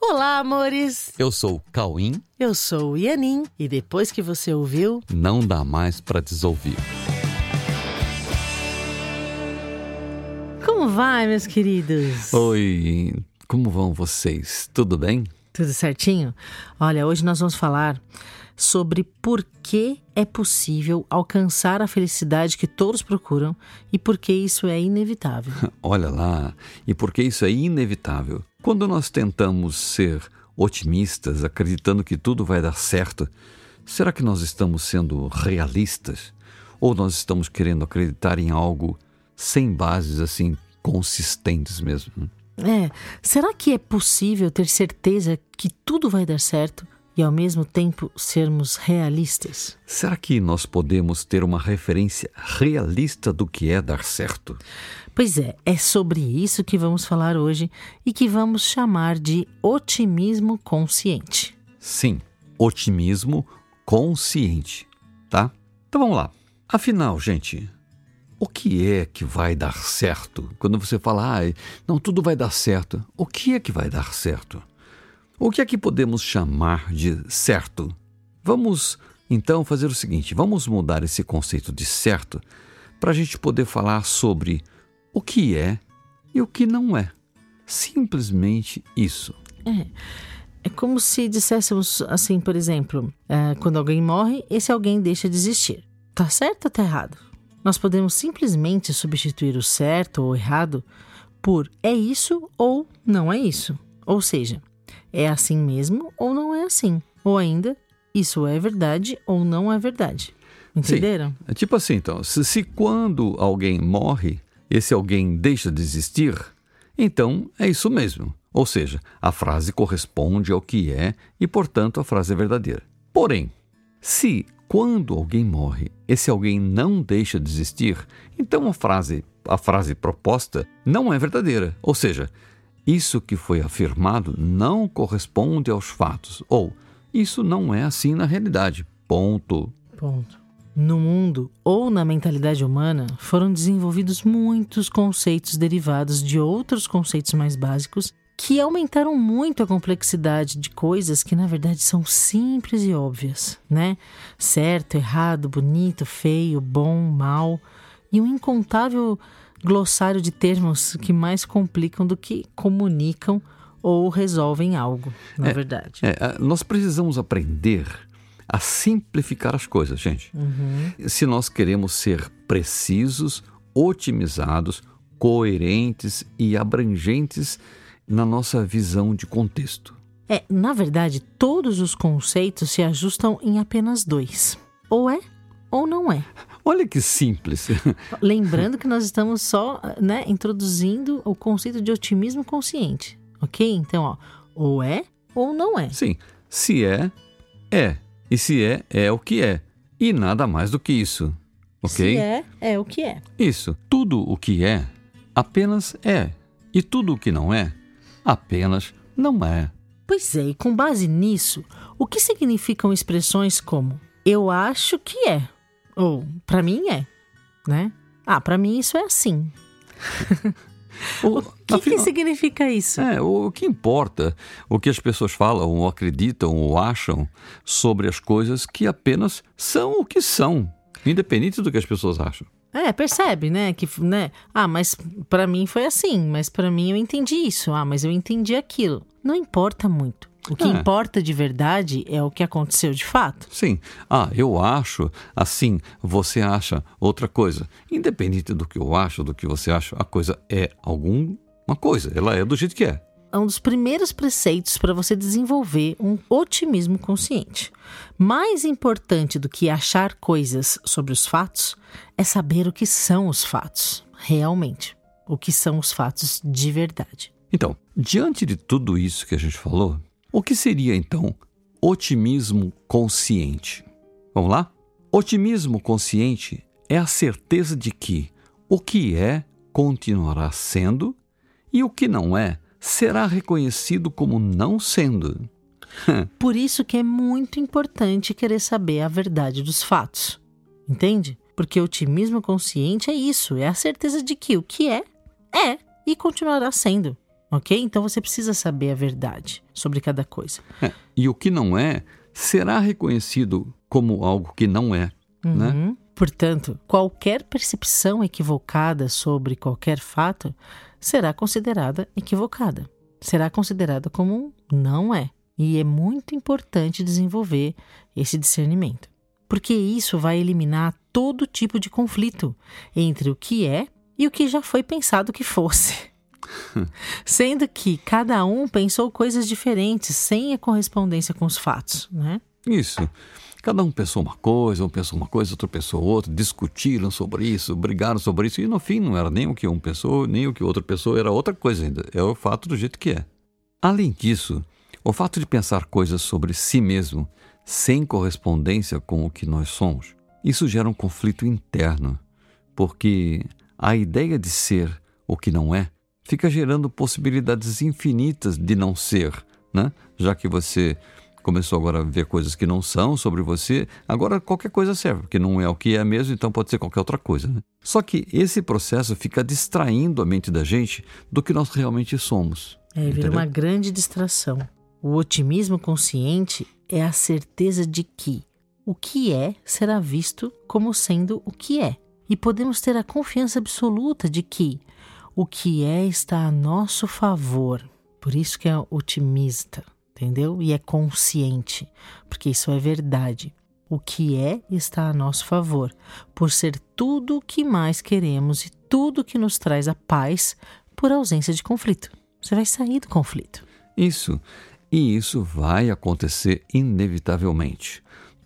Olá, amores! Eu sou o Cauim. Eu sou o Ianin e depois que você ouviu, Não dá mais pra desouvir. como vai, meus queridos? Oi, como vão vocês? Tudo bem? Tudo certinho? Olha, hoje nós vamos falar sobre por que é possível alcançar a felicidade que todos procuram e por que isso é inevitável. Olha lá, e porque isso é inevitável. Quando nós tentamos ser otimistas, acreditando que tudo vai dar certo, será que nós estamos sendo realistas? Ou nós estamos querendo acreditar em algo sem bases assim consistentes mesmo? É, será que é possível ter certeza que tudo vai dar certo e ao mesmo tempo sermos realistas? Será que nós podemos ter uma referência realista do que é dar certo? Pois é, é sobre isso que vamos falar hoje e que vamos chamar de otimismo consciente. Sim, otimismo consciente, tá? Então vamos lá. Afinal, gente, o que é que vai dar certo? Quando você fala, ah, não, tudo vai dar certo. O que é que vai dar certo? O que é que podemos chamar de certo? Vamos então fazer o seguinte: vamos mudar esse conceito de certo para a gente poder falar sobre o que é e o que não é. Simplesmente isso. É como se disséssemos assim, por exemplo, é, quando alguém morre, esse alguém deixa de existir. Tá certo ou tá errado? Nós podemos simplesmente substituir o certo ou errado por é isso ou não é isso. Ou seja, é assim mesmo ou não é assim. Ou ainda, isso é verdade ou não é verdade. Entenderam? É tipo assim, então, se, se quando alguém morre, esse alguém deixa de existir, então é isso mesmo. Ou seja, a frase corresponde ao que é e, portanto, a frase é verdadeira. Porém, se quando alguém morre, esse alguém não deixa de existir, então a frase, a frase proposta não é verdadeira. Ou seja, isso que foi afirmado não corresponde aos fatos, ou isso não é assim na realidade. Ponto. Ponto. No mundo ou na mentalidade humana foram desenvolvidos muitos conceitos derivados de outros conceitos mais básicos que aumentaram muito a complexidade de coisas que na verdade são simples e óbvias, né? Certo, errado, bonito, feio, bom, mal e um incontável glossário de termos que mais complicam do que comunicam ou resolvem algo, na verdade. É, nós precisamos aprender a simplificar as coisas, gente. Se nós queremos ser precisos, otimizados, coerentes e abrangentes na nossa visão de contexto. É, na verdade, todos os conceitos se ajustam em apenas dois: ou é ou não é. Olha que simples. Lembrando que nós estamos só, né, introduzindo o conceito de otimismo consciente, ok? Então, ó, ou é ou não é. Sim, se é, é. E se é, é o que é. E nada mais do que isso. Ok? Se é, é o que é. Isso. Tudo o que é, apenas é. E tudo o que não é, apenas não é. Pois é, e com base nisso, o que significam expressões como eu acho que é ou pra mim é, né? Ah, pra mim isso é assim. O, O que, que significa isso? É, o, o que importa, o que as pessoas falam, ou acreditam, ou acham sobre as coisas que apenas são o que são, independente do que as pessoas acham. É, percebe, né? Que, né? Ah, mas pra mim foi assim, mas pra mim eu entendi isso. Ah, mas eu entendi aquilo. Não importa muito. O que É. importa de verdade é o que aconteceu de fato. Sim. Ah, eu acho assim, você acha outra coisa. Independente do que eu acho, do que você acha, a coisa é alguma coisa. Ela é do jeito que é. É um dos primeiros preceitos para você desenvolver um otimismo consciente. Mais importante do que achar coisas sobre os fatos é saber o que são os fatos, realmente. O que são os fatos de verdade. Então, diante de tudo isso que a gente falou, o que seria então otimismo consciente? Vamos lá? Otimismo consciente é a certeza de que o que é continuará sendo e o que não é será reconhecido como não sendo. Por isso que é muito importante querer saber a verdade dos fatos. Entende? Porque otimismo consciente é isso, é a certeza de que o que é, é e continuará sendo. Ok? Então você precisa saber a verdade sobre cada coisa. É, e o que não é será reconhecido como algo que não é, uhum. né? Portanto, qualquer percepção equivocada sobre qualquer fato será considerada equivocada. Será considerada como um não é. E é muito importante desenvolver esse discernimento, porque isso vai eliminar todo tipo de conflito entre o que é e o que já foi pensado que fosse. Sendo que cada um pensou coisas diferentes, sem a correspondência com os fatos, né? Isso. Cada um pensou uma coisa, um pensou uma coisa, outro pensou outra, discutiram sobre isso, brigaram sobre isso, e no fim não era nem o que um pensou, nem o que outro pensou, era outra coisa ainda. É o fato do jeito que é. Além disso, o fato de pensar coisas sobre si mesmo sem correspondência com o que nós somos, isso gera um conflito interno, porque a ideia de ser o que não é fica gerando possibilidades infinitas de não ser, né? Já que você começou agora a ver coisas que não são sobre você, agora qualquer coisa serve, porque não é o que é mesmo, então pode ser qualquer outra coisa. Né? Só que esse processo fica distraindo a mente da gente do que nós realmente somos. É, vira uma grande distração. O otimismo consciente é a certeza de que o que é será visto como sendo o que é. E podemos ter a confiança absoluta de que o que é está a nosso favor. Por isso que é otimista entendeu? E é consciente, porque isso é verdade. O que é está a nosso favor, por ser tudo o que mais queremos e tudo que nos traz a paz por ausência de conflito. Você vai sair do conflito. Isso. E isso vai acontecer inevitavelmente.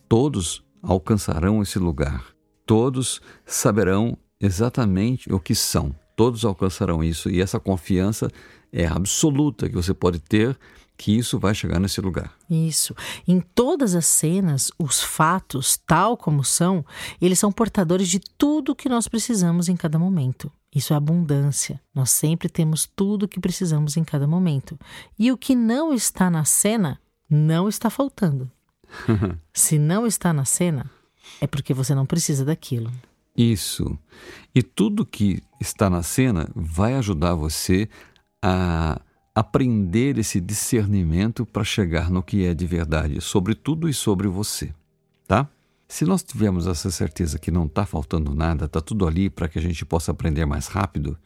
Todos alcançarão esse lugar. Todos saberão exatamente o que são. Todos alcançarão isso. E essa confiança é absoluta que você pode ter que isso vai chegar nesse lugar. Isso. Em todas as cenas, os fatos, tal como são, eles são portadores de tudo que nós precisamos em cada momento. Isso é abundância. Nós sempre temos tudo o que precisamos em cada momento. E o que não está na cena, não está faltando. Se não está na cena, é porque você não precisa daquilo. Isso. E tudo que está na cena vai ajudar você a aprender esse discernimento para chegar no que é de verdade sobre tudo e sobre você, tá? Se nós tivermos essa certeza que não está faltando nada, está tudo ali para que a gente possa aprender mais rápido,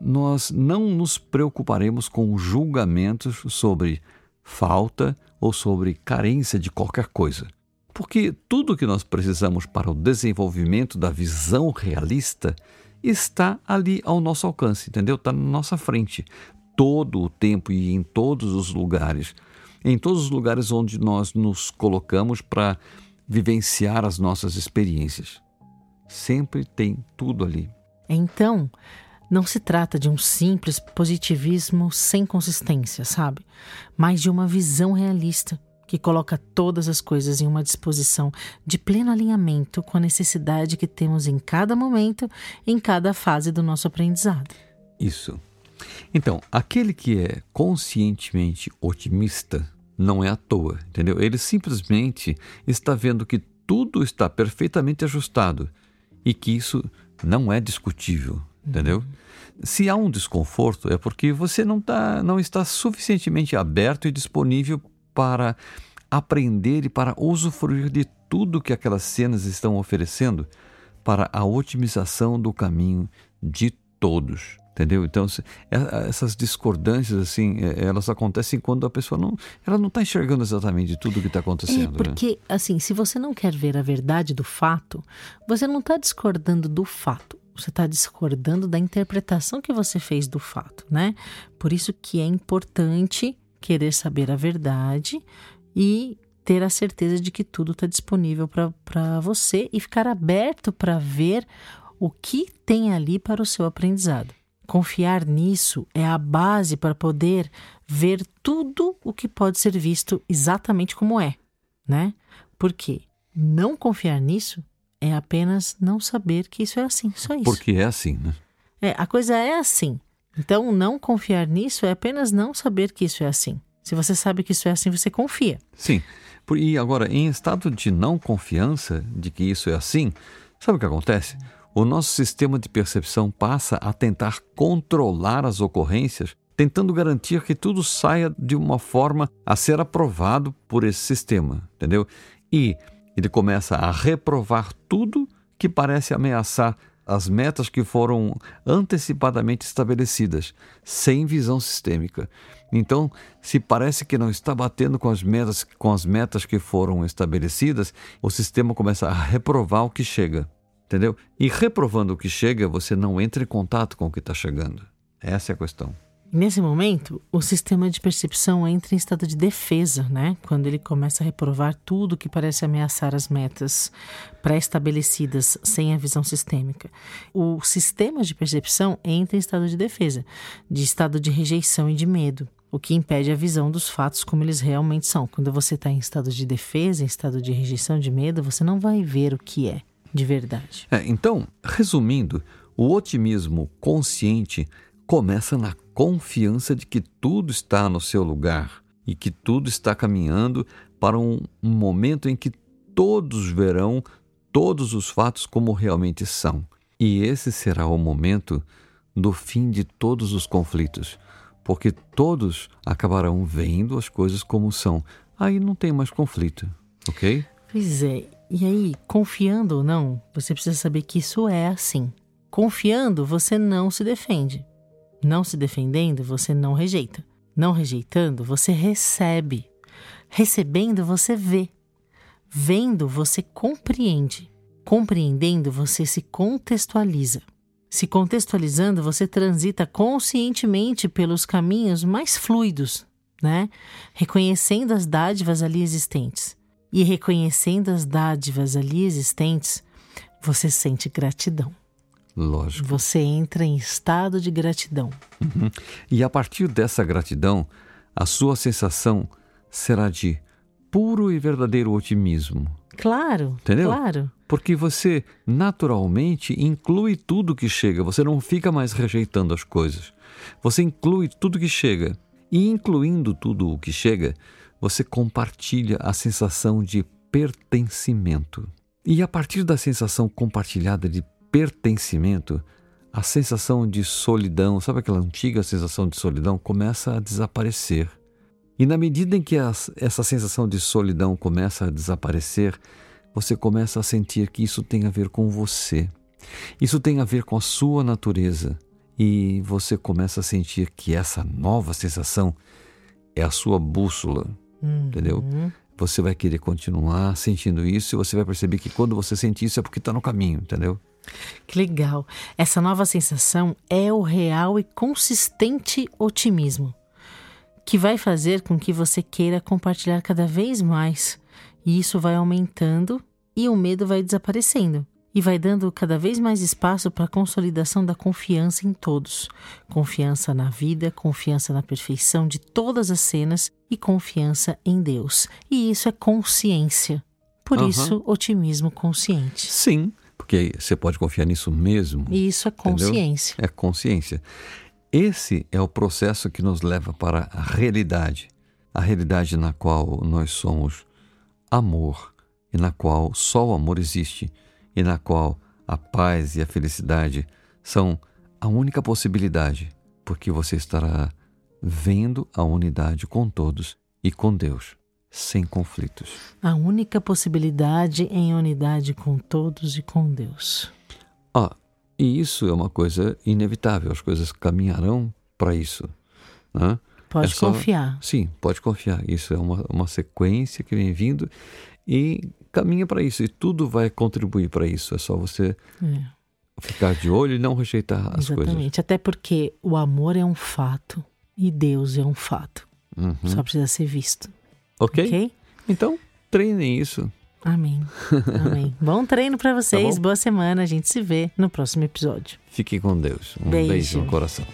nós não nos preocuparemos com julgamentos sobre falta ou sobre carência de qualquer coisa. Porque tudo o que nós precisamos para o desenvolvimento da visão realista está ali ao nosso alcance, entendeu? Está na nossa frente todo o tempo e em todos os lugares, em todos os lugares onde nós nos colocamos para vivenciar as nossas experiências. Sempre tem tudo ali. Então, não se trata de um simples positivismo sem consistência, sabe? Mas de uma visão realista que coloca todas as coisas em uma disposição de pleno alinhamento com a necessidade que temos em cada momento, em cada fase do nosso aprendizado. Isso. Então, aquele que é conscientemente otimista não é à toa, entendeu? Ele simplesmente está vendo que tudo está perfeitamente ajustado e que isso não é discutível, entendeu? Se há um desconforto é porque você não, tá, não está suficientemente aberto e disponível para aprender e para usufruir de tudo que aquelas cenas estão oferecendo para a otimização do caminho de todos entendeu? Então é, essas discordâncias assim, é, elas acontecem quando a pessoa não, ela não está enxergando exatamente tudo o que está acontecendo. É porque né? assim, se você não quer ver a verdade do fato, você não está discordando do fato. Você está discordando da interpretação que você fez do fato, né? Por isso que é importante querer saber a verdade e ter a certeza de que tudo está disponível para você e ficar aberto para ver o que tem ali para o seu aprendizado. Confiar nisso é a base para poder ver tudo o que pode ser visto exatamente como é, né? Porque não confiar nisso é apenas não saber que isso é assim, só isso. Porque é assim, né? É, a coisa é assim. Então, não confiar nisso é apenas não saber que isso é assim. Se você sabe que isso é assim, você confia. Sim. E agora, em estado de não confiança de que isso é assim, sabe o que acontece? o nosso sistema de percepção passa a tentar controlar as ocorrências tentando garantir que tudo saia de uma forma a ser aprovado por esse sistema, entendeu? E ele começa a reprovar tudo que parece ameaçar as metas que foram antecipadamente estabelecidas, sem visão sistêmica. Então, se parece que não está batendo com as metas, com as metas que foram estabelecidas, o sistema começa a reprovar o que chega, entendeu? E reprovando o que chega, você não entra em contato com o que está chegando. Essa é a questão. Nesse momento, o sistema de percepção entra em estado de defesa, né? Quando ele começa a reprovar tudo que parece ameaçar as metas pré-estabelecidas sem a visão sistêmica. O sistema de percepção entra em estado de defesa, de estado de rejeição e de medo, o que impede a visão dos fatos como eles realmente são. Quando você está em estado de defesa, em estado de rejeição, de medo, você não vai ver o que é de verdade. É, então, resumindo, o otimismo consciente começa na confiança de que tudo está no seu lugar e que tudo está caminhando para um, um momento em que todos verão todos os fatos como realmente são. E esse será o momento do fim de todos os conflitos, porque todos acabarão vendo as coisas como são. Aí não tem mais conflito, ok? Pois é. E aí, confiando ou não, você precisa saber que isso é assim. Confiando, você não se defende. Não se defendendo, você não rejeita. Não rejeitando, você recebe. Recebendo, você vê. Vendo, você compreende. Compreendendo, você se contextualiza. Se contextualizando, você transita conscientemente pelos caminhos mais fluidos, né? Reconhecendo as dádivas ali existentes. E reconhecendo as dádivas ali existentes, você sente gratidão. Lógico. Você entra em estado de gratidão. Uhum. E a partir dessa gratidão, a sua sensação será de puro e verdadeiro otimismo. Claro, Entendeu? claro. Porque você naturalmente inclui tudo que chega, você não fica mais rejeitando as coisas. Você inclui tudo que chega. E incluindo tudo o que chega, você compartilha a sensação de pertencimento. E a partir da sensação compartilhada de pertencimento, a sensação de solidão, sabe aquela antiga sensação de solidão, começa a desaparecer. E na medida em que as, essa sensação de solidão começa a desaparecer, você começa a sentir que isso tem a ver com você. Isso tem a ver com a sua natureza. E você começa a sentir que essa nova sensação é a sua bússola. Uhum. Entendeu? Você vai querer continuar sentindo isso e você vai perceber que quando você sente isso é porque está no caminho, entendeu? Que legal. Essa nova sensação é o real e consistente otimismo, que vai fazer com que você queira compartilhar cada vez mais. E isso vai aumentando e o medo vai desaparecendo. E vai dando cada vez mais espaço para a consolidação da confiança em todos. Confiança na vida, confiança na perfeição de todas as cenas e confiança em Deus. E isso é consciência. Por Aham. isso, otimismo consciente. Sim, porque você pode confiar nisso mesmo. E isso é Entendeu? consciência. É consciência. Esse é o processo que nos leva para a realidade, a realidade na qual nós somos amor e na qual só o amor existe e na qual a paz e a felicidade são a única possibilidade, porque você estará vendo a unidade com todos e com Deus, sem conflitos. A única possibilidade em unidade com todos e com Deus. Ah, e isso é uma coisa inevitável, as coisas caminharão para isso. Né? Pode É só- confiar. Sim, pode confiar. Isso é uma, uma sequência que vem vindo e caminha para isso. E tudo vai contribuir para isso. É só você É, ficar de olho e não rejeitar as coisas. exatamente. Até porque o amor é um fato e Deus é um fato. Uhum. Só precisa ser visto. Ok? Ok? Então, treinem isso. Amém. Amém. bom treino pra vocês. bom? Boa semana. A gente se vê no próximo episódio. Fiquem com Deus. Um Beijo. beijo no coração.